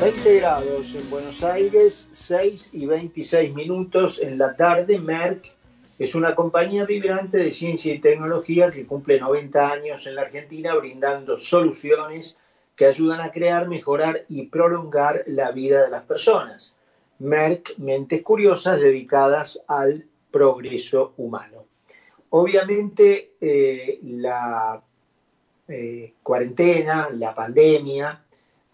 20 grados en Buenos Aires, 6 y 26 minutos en la tarde. Merck es una compañía vibrante de ciencia y tecnología que cumple 90 años en la Argentina brindando soluciones que ayudan a crear, mejorar y prolongar la vida de las personas. Merck, mentes curiosas dedicadas al progreso humano. Obviamente eh, la eh, cuarentena, la pandemia,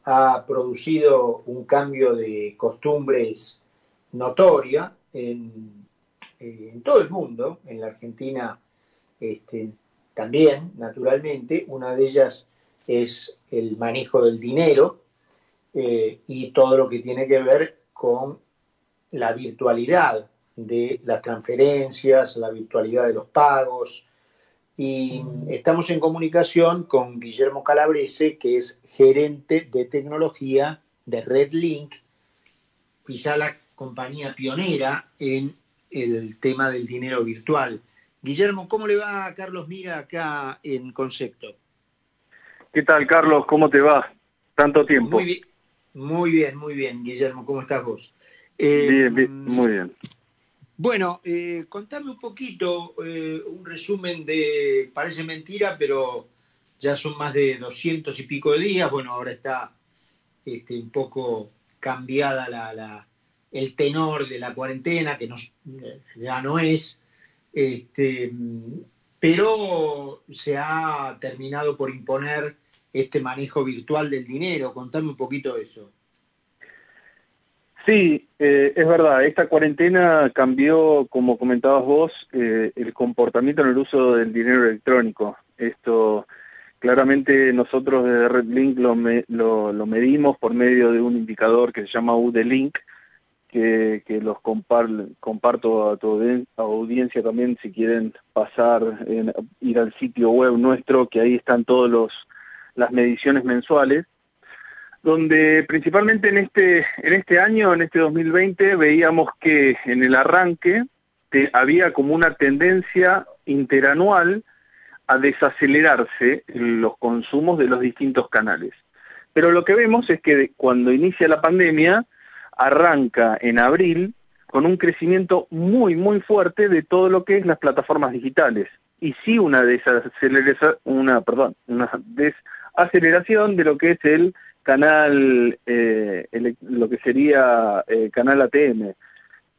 ha producido un cambio de costumbres notoria en, eh, todo el mundo, en la Argentina este, también, naturalmente. Una de ellas es el manejo del dinero eh, y todo lo que tiene que ver con la virtualidad de las transferencias, la virtualidad de los pagos. Y estamos en comunicación con Guillermo Calabrese, que es gerente de tecnología de RedLink, quizá la compañía pionera en el tema del dinero virtual. Guillermo, ¿cómo le va a Carlos Mira acá en Concepto? ¿Qué tal, Carlos? ¿Cómo te va? Tanto tiempo. Muy bien, muy bien, muy bien Guillermo. ¿Cómo estás vos? Eh, bien, bien, muy bien. Bueno, eh, contame un poquito, eh, un resumen de, parece mentira, pero ya son más de doscientos y pico de días. Bueno, ahora está este, un poco cambiada la, el tenor de la cuarentena, que no, ya no es, este, pero se ha terminado por imponer este manejo virtual del dinero. Contame un poquito eso. Sí, eh, es verdad, esta cuarentena cambió, como comentabas vos, eh, el comportamiento en el uso del dinero electrónico. Esto, claramente nosotros desde RedLink lo, lo, medimos por medio de un indicador que se llama UDLink, que, que los compar, comparto a tu audiencia también si quieren pasar, ir al sitio web nuestro, que ahí están todas las mediciones mensuales donde principalmente en este, en este año, en este 2020, veíamos que en el arranque había como una tendencia interanual a desacelerarse los consumos de los distintos canales. Pero lo que vemos es que cuando inicia la pandemia, arranca en abril con un crecimiento muy, muy fuerte de todo lo que es las plataformas digitales. Y sí una desaceleración, una desaceleración de lo que es el canal, eh, el, lo que sería eh, canal ATM,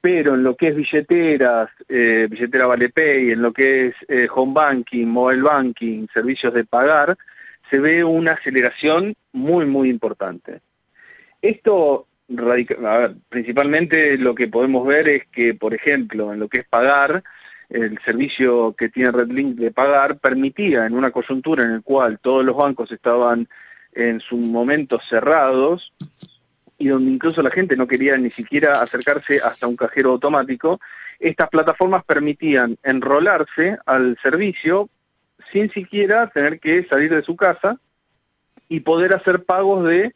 pero en lo que es billeteras, eh, billetera ValePay, en lo que es eh, home banking, mobile banking, servicios de pagar, se ve una aceleración muy, muy importante. Esto, radica, principalmente lo que podemos ver es que, por ejemplo, en lo que es pagar, el servicio que tiene RedLink de pagar permitía en una coyuntura en la cual todos los bancos estaban en sus momentos cerrados y donde incluso la gente no quería ni siquiera acercarse hasta un cajero automático, estas plataformas permitían enrolarse al servicio sin siquiera tener que salir de su casa y poder hacer pagos de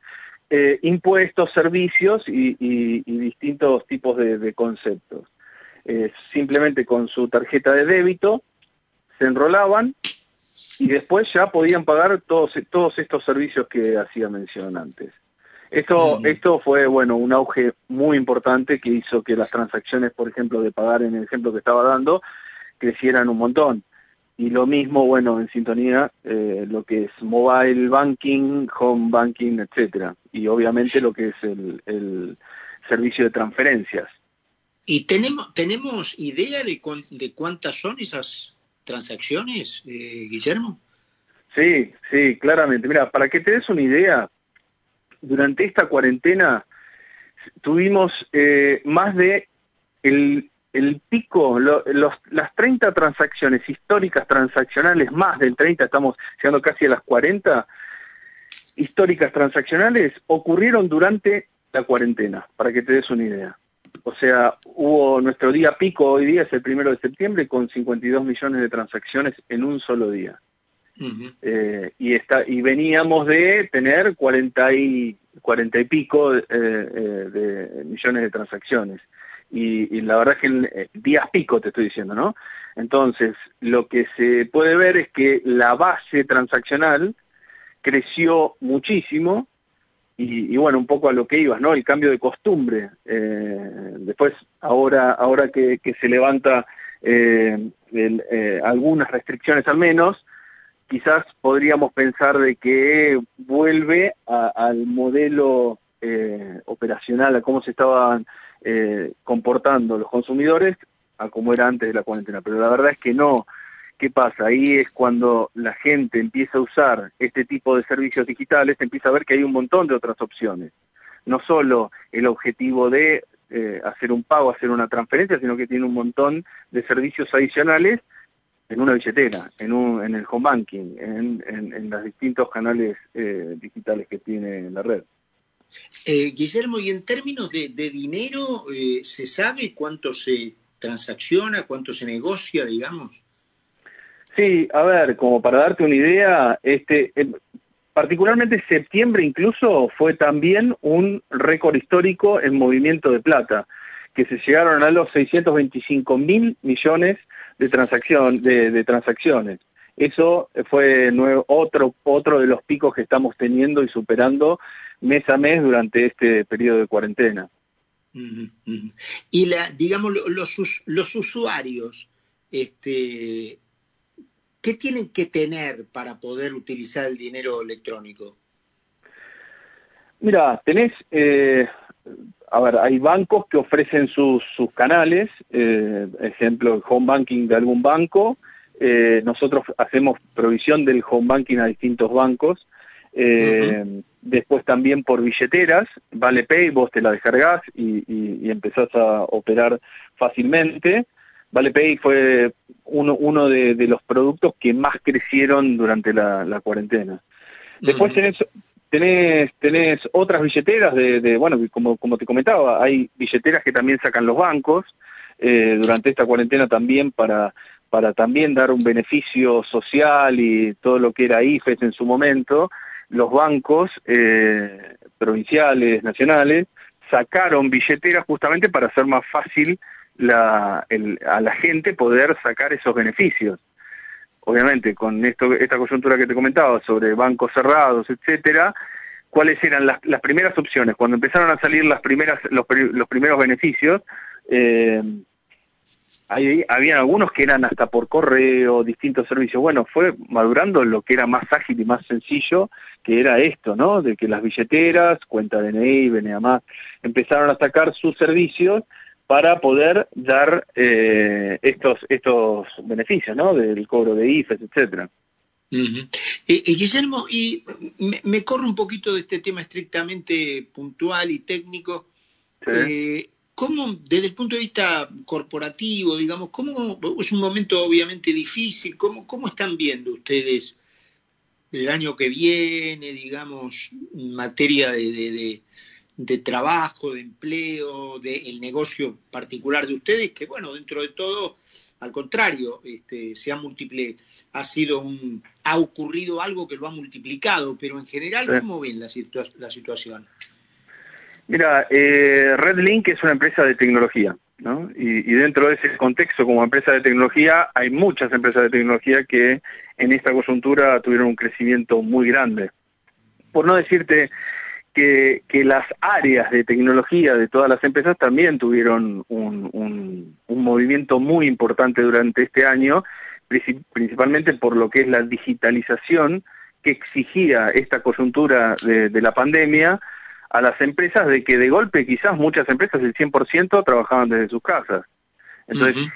eh, impuestos, servicios y, distintos tipos de, de conceptos. Eh, simplemente con su tarjeta de débito se enrolaban y después ya podían pagar todos, todos estos servicios que hacía mención antes. Esto, mm. esto fue, bueno, un auge muy importante que hizo que las transacciones, por ejemplo, de pagar en el ejemplo que estaba dando, crecieran un montón. Y lo mismo, bueno, en sintonía, eh, lo que es mobile banking, home banking, etcétera. Y obviamente lo que es el, el servicio de transferencias. ¿Y tenemos, tenemos idea de, cu de cuántas son esas transacciones, eh, Guillermo? Sí, sí, claramente. Mira, para que te des una idea, durante esta cuarentena tuvimos eh, más de el, el pico, lo, los, las 30 transacciones históricas transaccionales, más del 30, estamos llegando casi a las 40 históricas transaccionales, ocurrieron durante la cuarentena, para que te des una idea. O sea, hubo nuestro día pico hoy día, es el primero de septiembre, con 52 millones de transacciones en un solo día. Uh -huh. eh, y, está, y veníamos de tener 40 y, 40 y pico eh, eh, de millones de transacciones. Y, y, la verdad es que eh, días pico te estoy diciendo, ¿no? Entonces, lo que se puede ver es que la base transaccional creció muchísimo y, bueno, un poco a lo que ibas, ¿no? El cambio de costumbre. Eh, después, ahora, ahora que, se levanta eh, eh, algunas restricciones al menos, quizás podríamos pensar de que vuelve al modelo operacional, a cómo se estaban comportando los consumidores, a cómo era antes de la cuarentena. Pero la verdad es que no. ¿Qué pasa? Ahí es cuando la gente empieza a usar este tipo de servicios digitales, empieza a ver que hay un montón de otras opciones. No solo el objetivo de eh, hacer un pago, hacer una transferencia, sino que tiene un montón de servicios adicionales en una billetera, en, un, en el home banking, en, los distintos canales eh, digitales que tiene la red. Eh, Guillermo, y en términos de, de dinero, ¿se sabe cuánto se transacciona, cuánto se negocia, digamos? Sí, a ver, como para darte una idea, este, eh, particularmente septiembre incluso fue también un récord histórico en movimiento de plata, que se llegaron a los 625 mil millones de, transacción, de, transacciones. Eso fue otro, otro de los picos que estamos teniendo y superando mes a mes durante este periodo de cuarentena. Y la, digamos, los, los usuarios, este, ¿qué tienen que tener para poder utilizar el dinero electrónico? Mira, tenés, eh, a ver, hay bancos que ofrecen sus, sus canales, eh, ejemplo, el home banking de algún banco, eh, nosotros hacemos provisión del home banking a distintos bancos, después también por billeteras, vale pay, vos te la descargás y, y empezás a operar fácilmente. ValePay fue uno, uno de, los productos que más crecieron durante la, cuarentena. Después tenés, tenés, tenés otras billeteras de, bueno, como, como te comentaba, hay billeteras que también sacan los bancos eh, durante esta cuarentena también para, para también dar un beneficio social y todo lo que era IFES en su momento, los bancos eh, provinciales, nacionales, sacaron billeteras justamente para hacer más fácil la, a la gente poder sacar esos beneficios. Obviamente, con esto, esta coyuntura que te comentaba sobre bancos cerrados, etcétera, ¿cuáles eran las, primeras opciones? Cuando empezaron a salir los, primeros beneficios, eh, había algunos que eran hasta por correo, distintos servicios. Bueno, fue madurando lo que era más ágil y más sencillo, que era esto, ¿no? De que las billeteras, cuenta DNI, BNA más, empezaron a sacar sus servicios para poder dar eh, estos, estos beneficios, ¿no? Del cobro de IFES, etcétera. Eh, eh, Guillermo, y me, corro un poquito de este tema estrictamente puntual y técnico. ¿Cómo, desde el punto de vista corporativo, digamos, cómo es un momento obviamente difícil, cómo, cómo están viendo ustedes el año que viene, digamos, en materia de de trabajo, de empleo, del negocio particular de ustedes, que bueno, dentro de todo, al contrario, este, se ha múltiple, ha sido un, ha ocurrido algo que lo ha multiplicado, pero en general, ¿cómo ven la, la situación? Mira, eh, RedLink es una empresa de tecnología, ¿no? Y, y, dentro de ese contexto, como empresa de tecnología, hay muchas empresas de tecnología que en esta coyuntura tuvieron un crecimiento muy grande. Por no decirte que, las áreas de tecnología de todas las empresas también tuvieron un, movimiento muy importante durante este año, principalmente por lo que es la digitalización que exigía esta coyuntura de, la pandemia a las empresas de que de golpe quizás muchas empresas el 100% trabajaban desde sus casas. Entonces,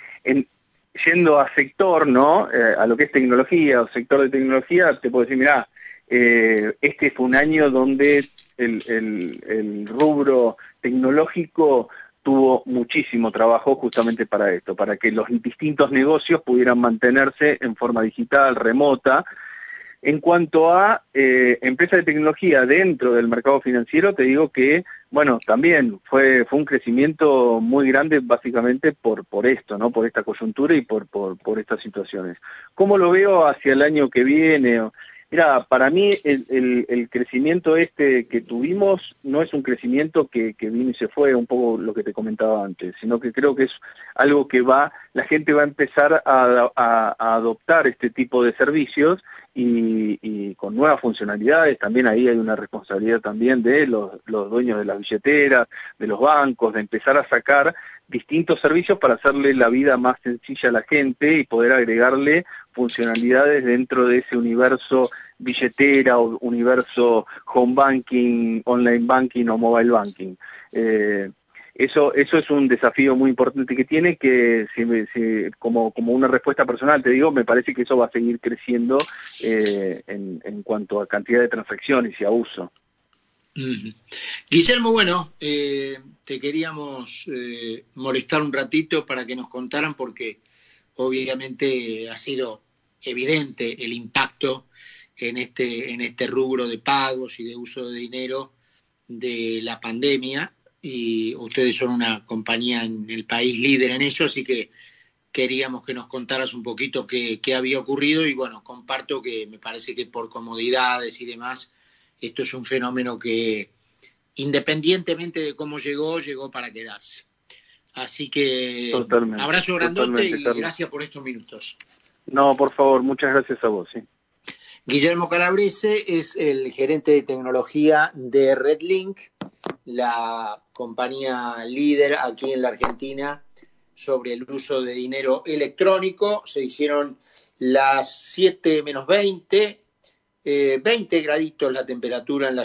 yendo a sector, ¿no? Eh, a lo que es tecnología o sector de tecnología, te puedo decir, mira, eh, este fue un año donde el, rubro tecnológico tuvo muchísimo trabajo justamente para esto, para que los distintos negocios pudieran mantenerse en forma digital, remota. En cuanto a eh, empresas de tecnología dentro del mercado financiero, te digo que, bueno, también fue, fue un crecimiento muy grande básicamente por, por esto, ¿no? Por esta coyuntura y por, por, por estas situaciones. ¿Cómo lo veo hacia el año que viene? Mira, para mí el, crecimiento este que tuvimos no es un crecimiento que, vino y se fue, un poco lo que te comentaba antes, sino que creo que es algo que va, la gente va a empezar a, adoptar este tipo de servicios y, con nuevas funcionalidades, también ahí hay una responsabilidad también de los, dueños de las billeteras, de los bancos, de empezar a sacar distintos servicios para hacerle la vida más sencilla a la gente y poder agregarle funcionalidades dentro de ese universo billetera o universo home banking, online banking o mobile banking. Eh, eso, eso es un desafío muy importante que tiene, que como, como una respuesta personal te digo, me parece que eso va a seguir creciendo eh, en, en cuanto a cantidad de transacciones y a uso. Guillermo, bueno, eh, te queríamos eh, molestar un ratito para que nos contaran porque obviamente ha sido evidente el impacto en este, en este rubro de pagos y de uso de dinero de la pandemia y ustedes son una compañía en el país líder en eso, así que queríamos que nos contaras un poquito qué, qué había ocurrido y bueno, comparto que me parece que por comodidades y demás esto es un fenómeno que, independientemente de cómo llegó, llegó para quedarse. Así que abrazo grandote y gracias por estos minutos. No, por favor, muchas gracias a vos. Guillermo Calabrese es el gerente de tecnología de RedLink, la compañía líder aquí en la Argentina sobre el uso de dinero electrónico. Se hicieron las 7 menos 20 20 eh, graditos la temperatura en la